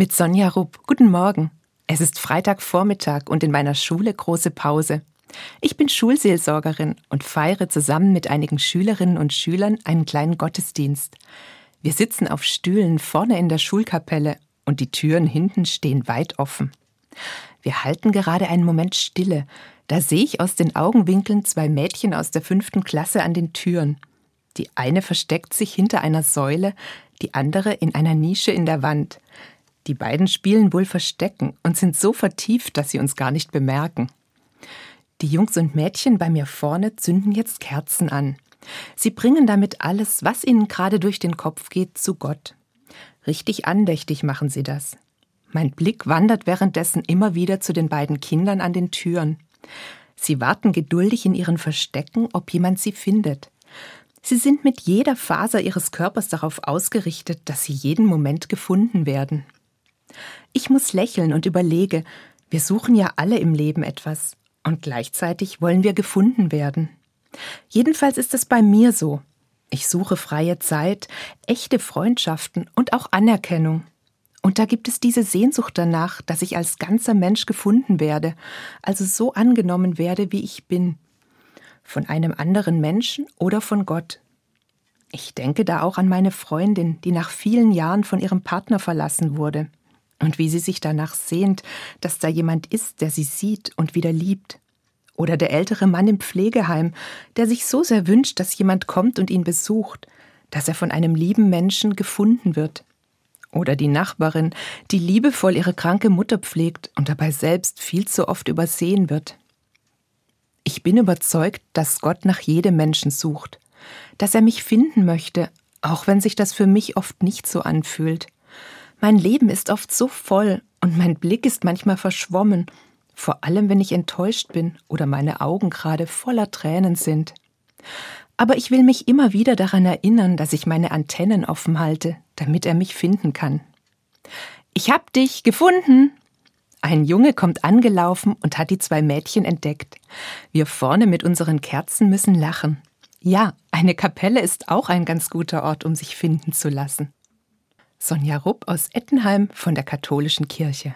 Mit Sonja Rupp. Guten Morgen. Es ist Freitagvormittag und in meiner Schule große Pause. Ich bin Schulseelsorgerin und feiere zusammen mit einigen Schülerinnen und Schülern einen kleinen Gottesdienst. Wir sitzen auf Stühlen vorne in der Schulkapelle und die Türen hinten stehen weit offen. Wir halten gerade einen Moment Stille. Da sehe ich aus den Augenwinkeln zwei Mädchen aus der fünften Klasse an den Türen. Die eine versteckt sich hinter einer Säule, die andere in einer Nische in der Wand. Die beiden spielen wohl Verstecken und sind so vertieft, dass sie uns gar nicht bemerken. Die Jungs und Mädchen bei mir vorne zünden jetzt Kerzen an. Sie bringen damit alles, was ihnen gerade durch den Kopf geht, zu Gott. Richtig andächtig machen sie das. Mein Blick wandert währenddessen immer wieder zu den beiden Kindern an den Türen. Sie warten geduldig in ihren Verstecken, ob jemand sie findet. Sie sind mit jeder Faser ihres Körpers darauf ausgerichtet, dass sie jeden Moment gefunden werden. Ich muss lächeln und überlege, wir suchen ja alle im Leben etwas, und gleichzeitig wollen wir gefunden werden. Jedenfalls ist es bei mir so. Ich suche freie Zeit, echte Freundschaften und auch Anerkennung. Und da gibt es diese Sehnsucht danach, dass ich als ganzer Mensch gefunden werde, also so angenommen werde, wie ich bin. Von einem anderen Menschen oder von Gott. Ich denke da auch an meine Freundin, die nach vielen Jahren von ihrem Partner verlassen wurde. Und wie sie sich danach sehnt, dass da jemand ist, der sie sieht und wieder liebt. Oder der ältere Mann im Pflegeheim, der sich so sehr wünscht, dass jemand kommt und ihn besucht, dass er von einem lieben Menschen gefunden wird. Oder die Nachbarin, die liebevoll ihre kranke Mutter pflegt und dabei selbst viel zu oft übersehen wird. Ich bin überzeugt, dass Gott nach jedem Menschen sucht, dass er mich finden möchte, auch wenn sich das für mich oft nicht so anfühlt. Mein Leben ist oft so voll und mein Blick ist manchmal verschwommen vor allem wenn ich enttäuscht bin oder meine Augen gerade voller Tränen sind. Aber ich will mich immer wieder daran erinnern, dass ich meine Antennen offen halte, damit er mich finden kann. Ich hab dich gefunden! Ein Junge kommt angelaufen und hat die zwei Mädchen entdeckt. Wir vorne mit unseren Kerzen müssen lachen. Ja, eine Kapelle ist auch ein ganz guter Ort, um sich finden zu lassen. Sonja Rupp aus Ettenheim von der Katholischen Kirche.